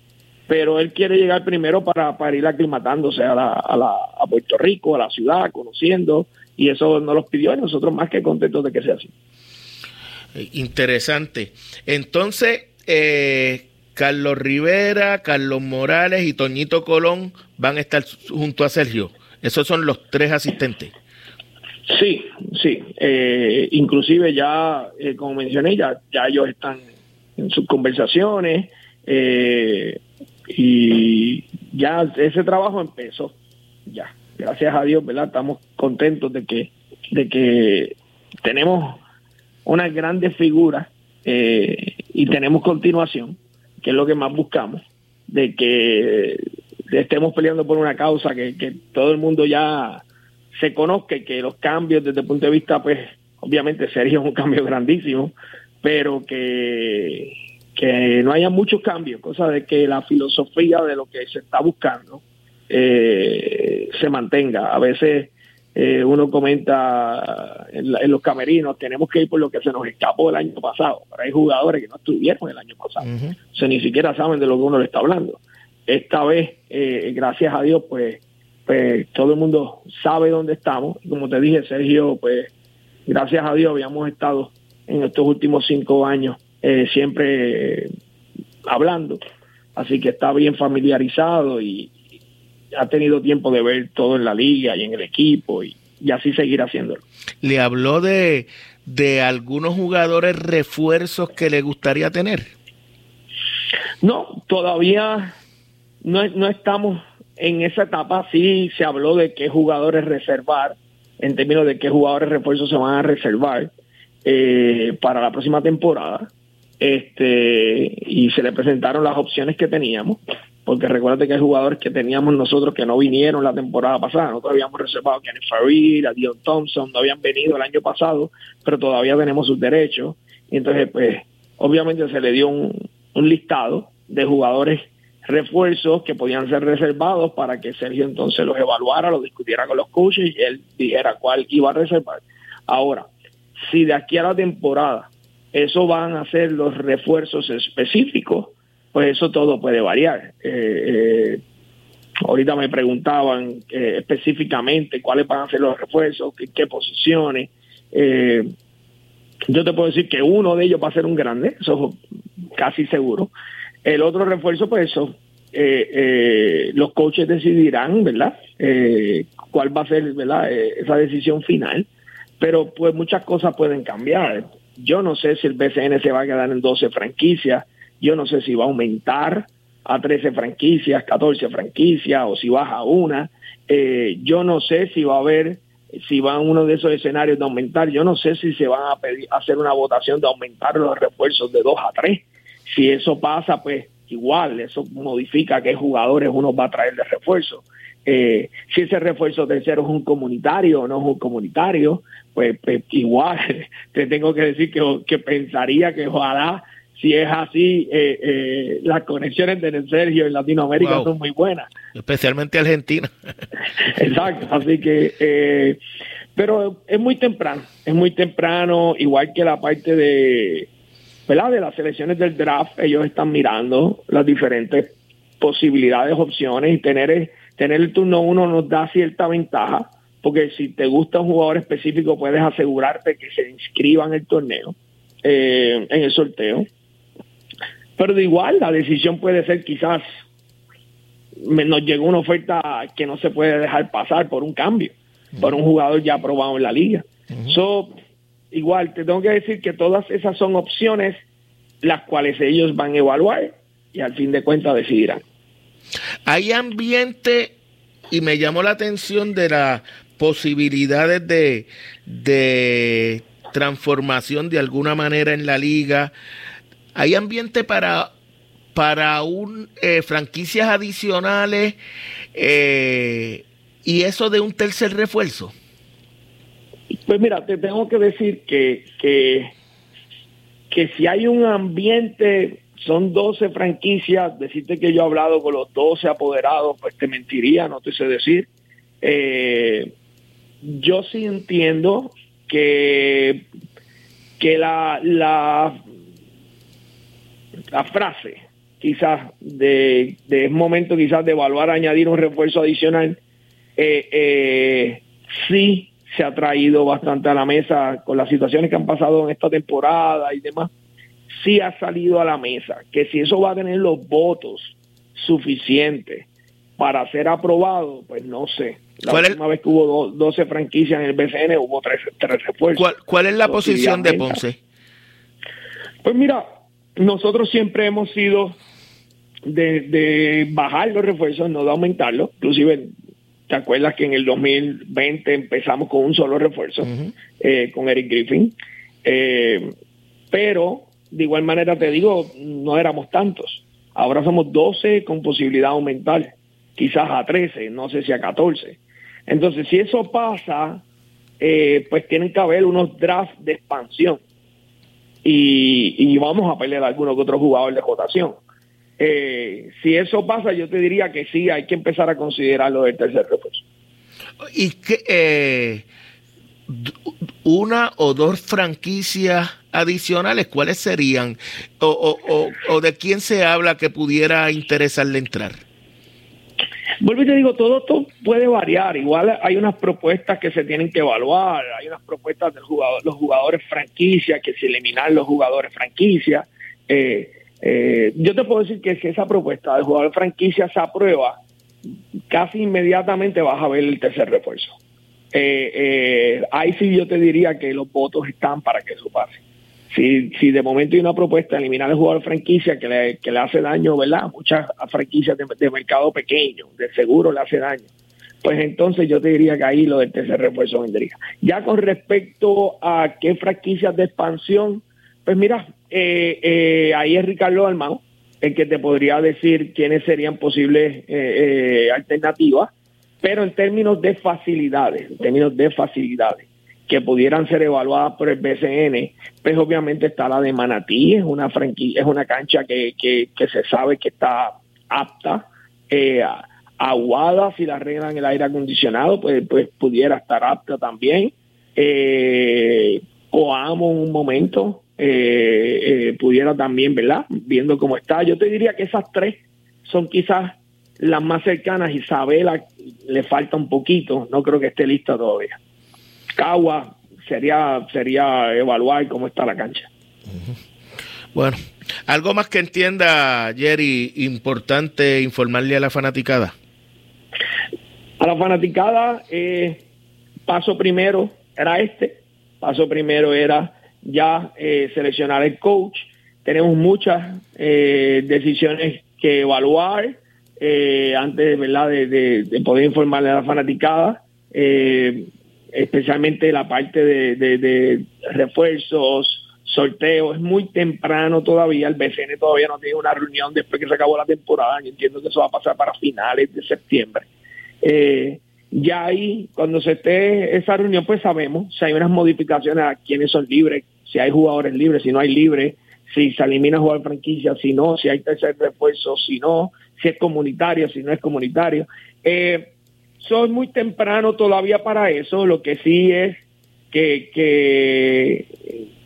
Speaker 5: pero él quiere llegar primero para, para ir aclimatándose a, la, a, la, a Puerto Rico, a la ciudad, conociendo, y eso nos los pidió y nosotros más que contentos de que sea así.
Speaker 3: Eh, interesante. Entonces, eh, Carlos Rivera, Carlos Morales y Toñito Colón van a estar junto a Sergio. Esos son los tres asistentes.
Speaker 5: Sí, sí. Eh, inclusive ya, eh, como mencioné, ya, ya ellos están en sus conversaciones eh, y ya ese trabajo empezó. Ya, gracias a Dios, ¿verdad? Estamos contentos de que, de que tenemos unas grandes figuras y tenemos continuación, que es lo que más buscamos, de que estemos peleando por una causa que, todo el mundo ya se conozca que los cambios desde el punto de vista, pues, obviamente es un cambio grandísimo, pero que, que no haya muchos cambios, cosa de que la filosofía de lo que se está buscando eh, se mantenga. A veces eh, uno comenta en, los camerinos, tenemos que ir por lo que se nos escapó el año pasado, pero hay jugadores que no estuvieron el año pasado, o sea, ni siquiera saben de lo que uno le está hablando. Esta vez, eh, gracias a Dios, pues pues todo el mundo sabe dónde estamos. Como te dije, Sergio, pues gracias a Dios habíamos estado en estos últimos cinco años eh, siempre hablando. Así que está bien familiarizado y, ha tenido tiempo de ver todo en la liga y en el equipo y, así seguir haciéndolo.
Speaker 3: ¿Le habló de, de algunos jugadores refuerzos que le gustaría tener?
Speaker 5: No, todavía no, no estamos en esa etapa sí se habló de qué jugadores reservar, en términos de qué jugadores refuerzos se van a reservar eh, para la próxima temporada. Este, y se le presentaron las opciones que teníamos, porque recuerda que hay jugadores que teníamos nosotros que no vinieron la temporada pasada. Nosotros habíamos reservado a Kenny Farid, a Dion Thompson, no habían venido el año pasado, pero todavía tenemos sus derechos. Entonces, pues, obviamente se le dio un, un listado de jugadores refuerzos que podían ser reservados para que Sergio entonces los evaluara, los discutiera con los coaches y él dijera cuál iba a reservar. Ahora, si de aquí a la temporada eso van a ser los refuerzos específicos, pues eso todo puede variar. Eh, eh, ahorita me preguntaban eh, específicamente cuáles van a ser los refuerzos, qué, qué posiciones. yo te puedo decir que uno de ellos va a ser un grande, eso casi seguro. El otro refuerzo, pues eso, eh, eh, los coaches decidirán, ¿verdad? Eh, cuál va a ser, ¿verdad? esa decisión final. Pero pues muchas cosas pueden cambiar. Yo no sé si el BCN se va a quedar en 12 franquicias. Yo no sé si va a aumentar a 13 franquicias, 14 franquicias o si baja a una. yo no sé si va a haber, si va a uno de esos escenarios de aumentar. Yo no sé si se van a pedir, hacer una votación de aumentar los refuerzos de 2 a 3 si eso pasa, pues igual, eso modifica qué jugadores uno va a traer de refuerzo. Eh, si ese refuerzo tercero es un comunitario o no es un comunitario, pues, pues igual [laughs] te tengo que decir que, que, pensaría que ojalá, si es así, eh, eh, las conexiones de Sergio en Latinoamérica son muy buenas.
Speaker 3: Especialmente Argentina. [laughs]
Speaker 5: Exacto, así que, pero es muy temprano, es muy temprano, igual que la parte de ¿verdad? de las selecciones del draft, ellos están mirando las diferentes posibilidades, opciones y tener, tener el turno uno nos da cierta ventaja, porque si te gusta un jugador específico puedes asegurarte que se inscriba en el torneo, eh, en el sorteo. Pero de igual, la decisión puede ser quizás nos llegó una oferta que no se puede dejar pasar por un cambio, por un jugador ya aprobado en la liga. so, igual, te tengo que decir que todas esas son opciones las cuales ellos van a evaluar y al fin de cuentas decidirán.
Speaker 3: Hay ambiente, y me llamó la atención de las posibilidades de, de transformación de alguna manera en la liga. Hay ambiente para para un eh, franquicias adicionales eh, y eso de un tercer refuerzo.
Speaker 5: Pues mira, te tengo que decir que, que, que si hay un ambiente, son 12 franquicias, decirte que yo he hablado con los 12 apoderados, pues te mentiría, no te sé decir. Eh, yo sí entiendo que, que la, la, la frase quizás de, de momento quizás de evaluar añadir un refuerzo adicional, eh, eh, sí se ha traído bastante a la mesa con las situaciones que han pasado en esta temporada y demás, sí ha salido a la mesa, que si eso va a tener los votos suficientes para ser aprobado, pues no sé. La última vez que hubo 12 franquicias en el BCN hubo tres, refuerzos.
Speaker 3: ¿Cuál, es la posición de Ponce?
Speaker 5: Pues mira, nosotros siempre hemos sido de, bajar los refuerzos, no de aumentarlos. Inclusive, ¿te acuerdas que en el 2020 empezamos con un solo refuerzo, eh, con Eric Griffin? Eh, pero, de igual manera te digo, no éramos tantos. Ahora somos 12 con posibilidad de aumentar, quizás a 13, no sé si a 14. Entonces, si eso pasa, eh, pues tienen que haber unos drafts de expansión. Y, y vamos a pelear a algunos que otros jugadores de votación. Eh, si eso pasa, yo te diría que sí, hay que empezar a considerarlo del tercer refuerzo.
Speaker 3: ¿Y que eh, una o dos franquicias adicionales, cuáles serían? O, o, de quién se habla que pudiera interesarle entrar?
Speaker 5: Vuelvo y te digo, todo esto puede variar. Igual hay unas propuestas que se tienen que evaluar, hay unas propuestas de los jugadores franquicia, que se eliminar los jugadores franquicia. Eh, eh, yo te puedo decir que si esa propuesta de jugador franquicia se aprueba, casi inmediatamente vas a ver el tercer refuerzo. Eh, eh, ahí sí yo te diría que los votos están para que eso pase. Si, si de momento hay una propuesta de eliminar el jugador franquicia que le, que le hace daño, ¿verdad? Muchas franquicias de, mercado pequeño, de seguro le hace daño. Pues entonces yo te diría que ahí lo del tercer refuerzo vendría. Ya con respecto a qué franquicias de expansión, pues mira, eh, eh, ahí es Ricardo Almao, el que te podría decir quiénes serían posibles eh, alternativas, pero en términos de facilidades, en términos de facilidades que pudieran ser evaluadas por el BCN, pues obviamente está la de Manatí, es una franquicia, es una cancha que, que, se sabe que está apta, aguada si la arreglan el aire acondicionado, pues, pues pudiera estar apta también. Eh, Coamo en un momento, eh, eh, pudiera también, ¿verdad? Viendo cómo está. Yo te diría que esas tres son quizás las más cercanas. Isabela le falta un poquito, no creo que esté lista todavía. Cagua sería, sería evaluar cómo está la cancha.
Speaker 3: Bueno, algo más que entienda, Jerry, importante informarle a la fanaticada.
Speaker 5: A la fanaticada, eh, paso primero era este, paso primero era ya eh, seleccionar el coach. Tenemos muchas eh, decisiones que evaluar eh, antes ¿verdad? De, de, poder informarle a la fanaticada, especialmente la parte de, refuerzos, sorteos. Es muy temprano todavía, el BCN todavía no tiene una reunión después que se acabó la temporada. Yo entiendo que eso va a pasar para finales de septiembre. Eh, ya ahí, cuando se esté esa reunión, pues sabemos si hay unas modificaciones a quienes son libres, si hay jugadores libres, si no hay libres, si se elimina jugar franquicia, si no, si hay tercer refuerzo, si no, si es comunitario, si no es comunitario. Eh, soy muy temprano todavía para eso, lo que sí es que, que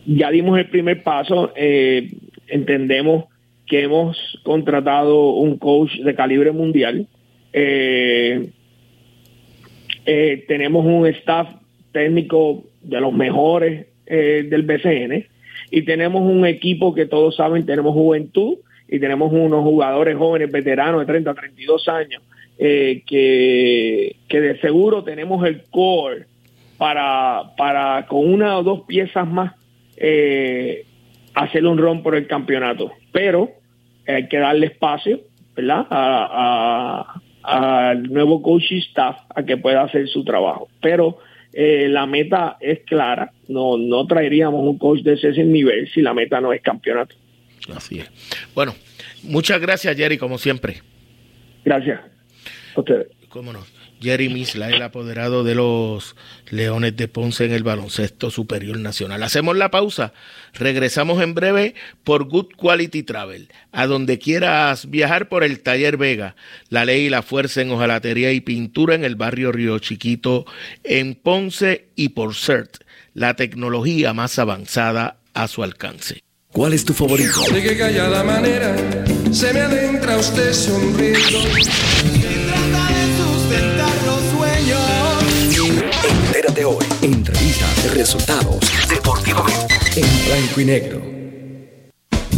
Speaker 5: ya dimos el primer paso, eh, entendemos que hemos contratado un coach de calibre mundial. Eh, eh, tenemos un staff técnico de los mejores eh, del BCN y tenemos un equipo que todos saben, tenemos juventud y tenemos unos jugadores jóvenes, veteranos de 30 a 32 años, eh, que, que de seguro tenemos el core para, para con una o dos piezas más eh, hacer un ron por el campeonato. Pero hay que darle espacio, ¿verdad? al nuevo coaching staff a que pueda hacer su trabajo. Pero eh, la meta es clara. No, no traeríamos un coach de ese nivel si la meta no es campeonato.
Speaker 3: Así es. Bueno, muchas gracias, Jerry, como siempre.
Speaker 5: Gracias. Ustedes.
Speaker 3: Cómo no. Jerry Misla, el apoderado de los Leones de Ponce en el baloncesto superior nacional. Hacemos la pausa. Regresamos en breve por Good Quality Travel. A donde quieras viajar por el Taller Vega. La ley y la fuerza en hojalatería y pintura en el barrio Río Chiquito en Ponce y por CERT. La tecnología más avanzada a su alcance.
Speaker 1: ¿Cuál es tu favorito?
Speaker 6: De qué callada manera se me adentra usted sonriendo.
Speaker 1: Entérate hoy. Entrevistas, resultados, deportivamente. En blanco y negro.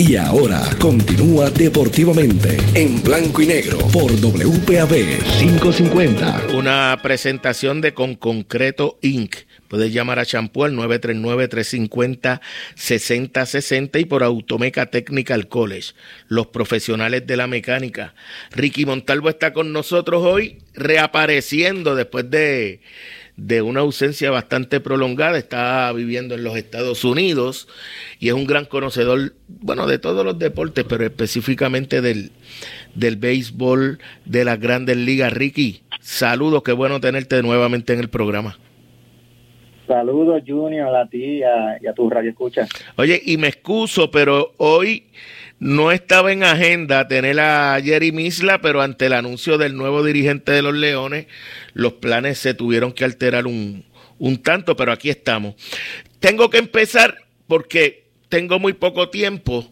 Speaker 1: Y ahora continúa deportivamente en blanco y negro por WPAB 550.
Speaker 3: Una presentación de Con Concreto Inc. Puedes llamar a Champú al 939-350-6060 y por Automeca Technical College, los profesionales de la mecánica. Ricky Montalvo está con nosotros hoy, reapareciendo después de, de una ausencia bastante prolongada. Está viviendo en los Estados Unidos y es un gran conocedor, bueno, de todos los deportes, pero específicamente del, del béisbol de las grandes ligas. Ricky, saludos, qué bueno tenerte nuevamente en el programa.
Speaker 7: Saludos, Junior, a ti y a, y a tu radio escucha.
Speaker 3: Oye, y me excuso, pero hoy no estaba en agenda tener a Jerry Misla, pero ante el anuncio del nuevo dirigente de los Leones, los planes se tuvieron que alterar un, un tanto, pero aquí estamos. Tengo que empezar porque tengo muy poco tiempo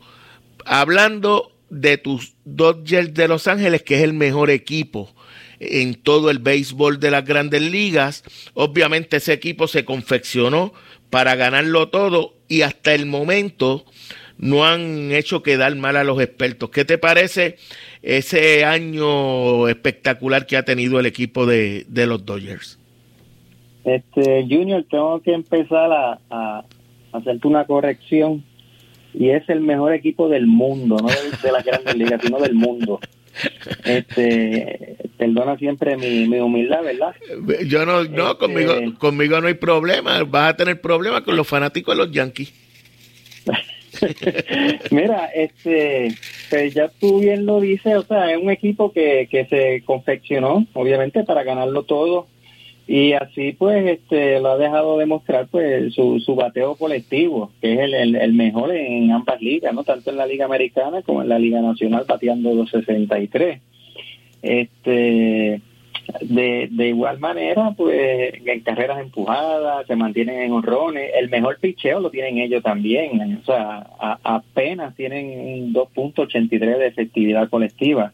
Speaker 3: hablando de tus Dodgers de Los Ángeles, que es el mejor equipo en todo el béisbol de las grandes ligas. Obviamente ese equipo se confeccionó para ganarlo todo y hasta el momento no han hecho quedar mal a los expertos. ¿Qué te parece ese año espectacular que ha tenido el equipo de, de los Dodgers?
Speaker 7: Este, Junior, tengo que empezar a, a hacerte una corrección y es el mejor equipo del mundo, no de, de las grandes [laughs] ligas, sino del mundo. Este, perdona siempre mi, mi humildad, ¿verdad?
Speaker 3: Yo no, no,
Speaker 7: Este-
Speaker 3: conmigo, conmigo no hay problema. Vas a tener problemas con los fanáticos de los Yankees. [laughs]
Speaker 7: Mira, este, pues ya tú bien lo dices, o sea, es un equipo que, que se confeccionó, obviamente, para ganarlo todo. Y así, pues, este, lo ha dejado demostrar, pues, su, su bateo colectivo, que es el, el, el mejor en ambas ligas, ¿no? Tanto en la Liga Americana como en la Liga Nacional, bateando 263. Este, de, de igual manera, pues en carreras empujadas, se mantienen en honrones. El mejor picheo lo tienen ellos también. O sea, apenas tienen un 2.83 de efectividad colectiva.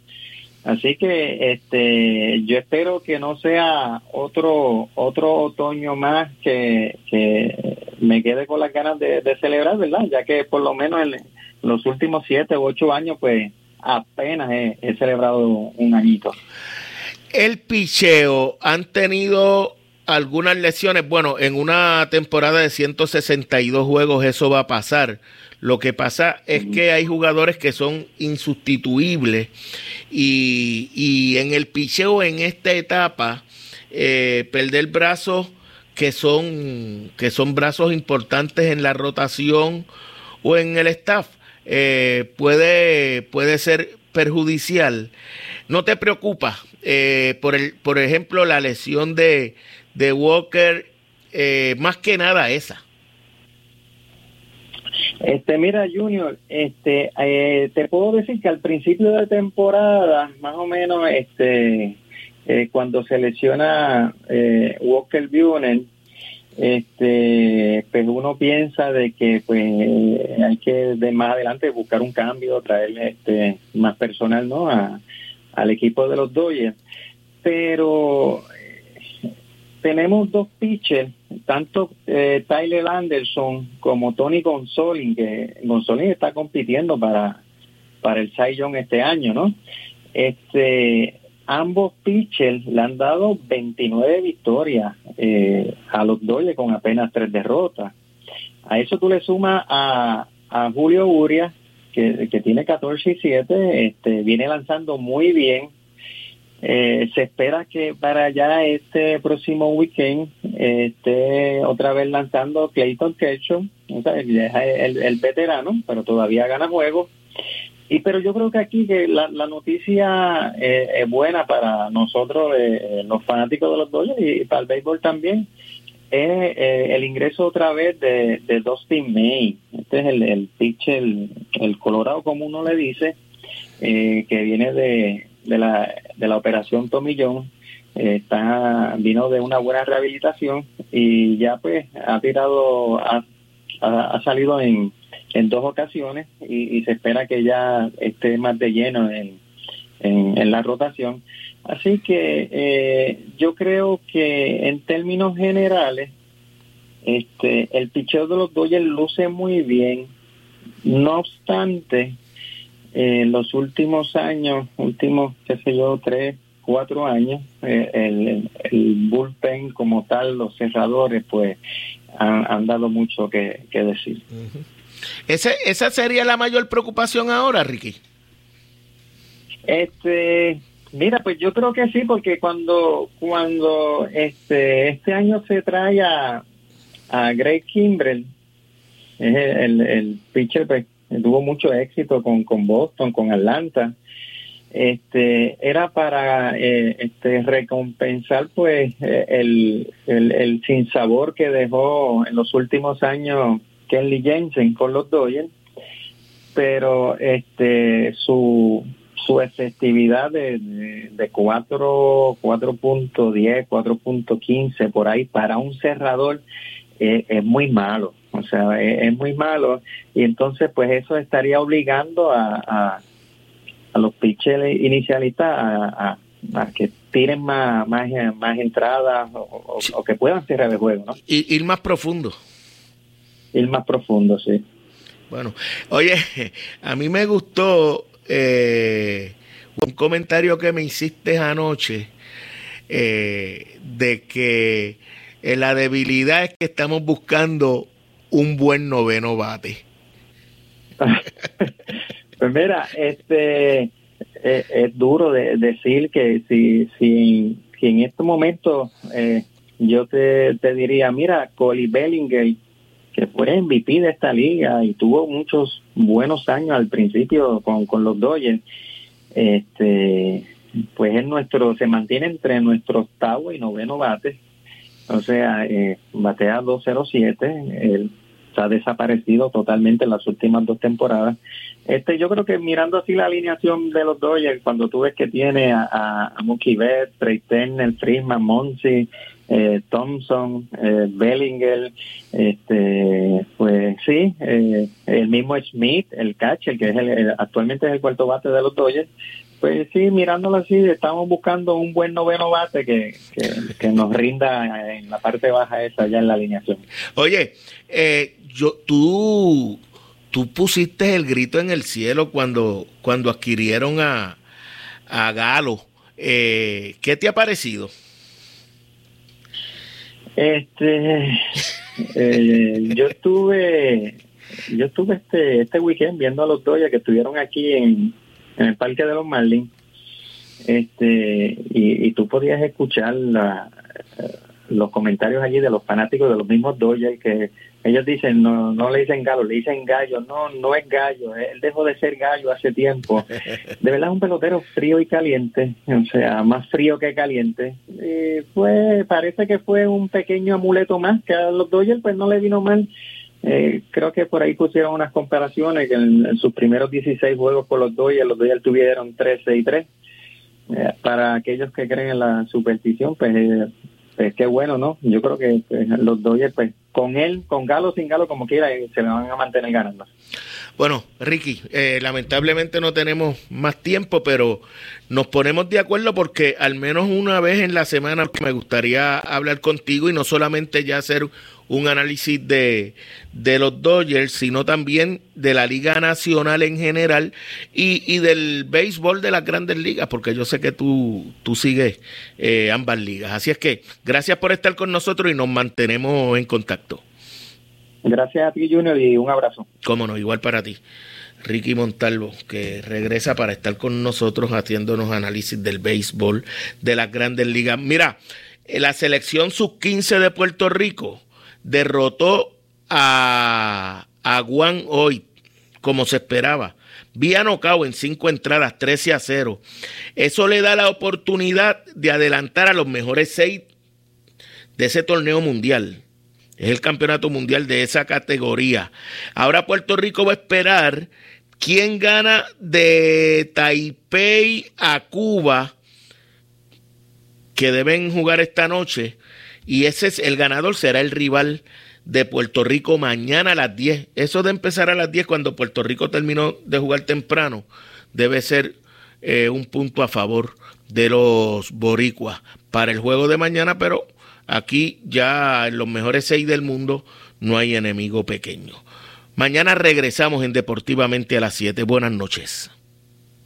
Speaker 7: Así que este yo espero que no sea otro otro otoño más que, que me quede con las ganas de, celebrar, ¿verdad? Ya que por lo menos en los últimos siete u ocho años, pues apenas he, celebrado un añito.
Speaker 3: El picheo, ¿han tenido algunas lesiones? Bueno, en una temporada de 162 juegos eso va a pasar. Lo que pasa es que hay jugadores que son insustituibles y, y en el picheo en esta etapa, eh, perder brazos que son, que son brazos importantes en la rotación o en el staff, eh, puede, puede ser perjudicial. No te preocupa, eh, por, el, por ejemplo, la lesión de, de Walker, más que nada esa.
Speaker 7: Este, mira, Junior, este, eh, te puedo decir que al principio de temporada, más o menos, este, eh, cuando selecciona eh, Walker Buren, este, pues uno piensa de que pues hay que de más adelante buscar un cambio, traer este más personal, ¿no? A, al equipo de los Dodgers, pero tenemos dos pitchers, tanto eh, Tyler Anderson como Tony Gonzolin, que Gonzolin está compitiendo para, para el Cy este año, ¿no? Este, ambos pitchers le han dado 29 victorias eh, a los Dodgers con apenas tres derrotas. A eso tú le sumas a, a Julio Urias, que, tiene 14 y 7, este, viene lanzando muy bien eh, se espera que para ya este próximo weekend esté otra vez lanzando Clayton Kershaw, el, el, veterano, pero todavía gana juegos. Y pero yo creo que aquí que la, noticia eh, es buena para nosotros, eh, los fanáticos de los Dodgers y, para el béisbol también, es el ingreso otra vez de, de Dustin May. Este es el, el pitcher, el, Colorado como uno le dice, que viene de, de la, de la operación Tomillón eh, está vino de una buena rehabilitación y ya pues ha tirado ha, ha, salido en, en dos ocasiones y, se espera que ya esté más de lleno en, en, la rotación así que eh, yo creo que en términos generales este el picheo de los Dodgers luce muy bien no obstante en los últimos años, últimos, qué sé yo, tres, cuatro años, eh, el, bullpen como tal, los cerradores, pues han, dado mucho que, decir.
Speaker 3: ¿Esa sería la mayor preocupación ahora, Ricky?
Speaker 7: Este, mira, pues yo creo que sí, porque cuando cuando este este año se trae a, a Greg Kimbrell, es el, el pitcher pues, tuvo mucho éxito con, con Boston, con Atlanta. Este, era para eh, este, recompensar pues el, el, el sinsabor que dejó en los últimos años Kenley Jensen con los Dodgers, pero este su su efectividad de, de, de 4, 4.10, 4.15 por ahí para un cerrador eh, es muy malo. O sea, es, muy malo. Y entonces, pues eso estaría obligando a, a, los pitchers inicialistas a, a, que tiren más, más, más entradas o, que puedan cerrar el juego, ¿no?
Speaker 3: Y ir más profundo.
Speaker 7: Ir más profundo, sí.
Speaker 3: Bueno, oye, [laughs] a mí me gustó eh, un comentario que me hiciste anoche eh, de que eh, la debilidad es que estamos buscando un buen noveno bate? [laughs]
Speaker 7: pues mira, este eh, es duro de, decir que si, si, en este momento eh, yo te, diría, mira, Coli Bellinger, que fue MVP de esta liga y tuvo muchos buenos años al principio con, con los Dodgers, este, pues es nuestro, se mantiene entre nuestro octavo y noveno bate. O sea, eh, batea 207, él ha desaparecido totalmente en las últimas dos temporadas. Este, yo creo que mirando así la alineación de los Dodgers, cuando tú ves que tiene a, a, Mookie Betts, Trey Turner, Freeman, Monsi, eh, Thompson, eh, Bellinger, este, pues sí, eh, el mismo Smith, el catcher, que es el, actualmente es el cuarto bate de los Dodgers, pues sí, mirándolo así, estamos buscando un buen noveno bate que, que, nos rinda en la parte baja esa ya en la alineación.
Speaker 3: Oye, yo, tú, tú pusiste el grito en el cielo cuando, cuando adquirieron a, a Galo. ¿Qué te ha parecido?
Speaker 7: Este, eh, yo estuve, yo estuve este este weekend viendo a los Doya que estuvieron aquí en, el Parque de los Marlins, este, y, tú podías escuchar la, los comentarios allí de los fanáticos de los mismos Dodgers que ellos dicen, no, no le dicen galo, le dicen gallo. No, no es gallo, él dejó de ser gallo hace tiempo. [laughs] De verdad es un pelotero frío y caliente, o sea, más frío que caliente. Y fue, parece que fue un pequeño amuleto más que a los Dodgers pues no le vino mal. Eh, creo que por ahí pusieron unas comparaciones que en, sus primeros 16 juegos por los Dodgers, los Dodgers tuvieron 13 y 3. Eh, para aquellos que creen en la superstición, pues eh, pues qué bueno, ¿no? Yo creo que pues, los Dodgers, pues con él, con Galo, sin Galo, como quiera, eh, se me van a mantener ganando.
Speaker 3: Bueno, Ricky, eh, lamentablemente no tenemos más tiempo, pero nos ponemos de acuerdo porque al menos una vez en la semana me gustaría hablar contigo y no solamente ya hacer un análisis de, de los Dodgers, sino también de la Liga Nacional en general y, y del béisbol de las grandes ligas, porque yo sé que tú, tú sigues eh, ambas ligas. Así es que gracias por estar con nosotros y nos mantenemos en contacto.
Speaker 7: Gracias a ti, Junior, y un abrazo.
Speaker 3: Cómo no, igual para ti. Ricky Montalvo, que regresa para estar con nosotros haciéndonos análisis del béisbol de las grandes ligas. Mira, la selección sub-15 de Puerto Rico derrotó a, a Guan hoy, como se esperaba. Vía nocao en cinco entradas, 13 a 0. Eso le da la oportunidad de adelantar a los mejores seis de ese torneo mundial. Es el campeonato mundial de esa categoría. Ahora Puerto Rico va a esperar quién gana de Taipei a Cuba, que deben jugar esta noche y ese es el ganador, será el rival de Puerto Rico mañana a las 10. Eso de empezar a las 10 cuando Puerto Rico terminó de jugar temprano debe ser eh, un punto a favor de los boricuas para el juego de mañana, pero aquí ya en los mejores seis del mundo no hay enemigo pequeño. Mañana regresamos en Deportivamente a las 7. Buenas noches.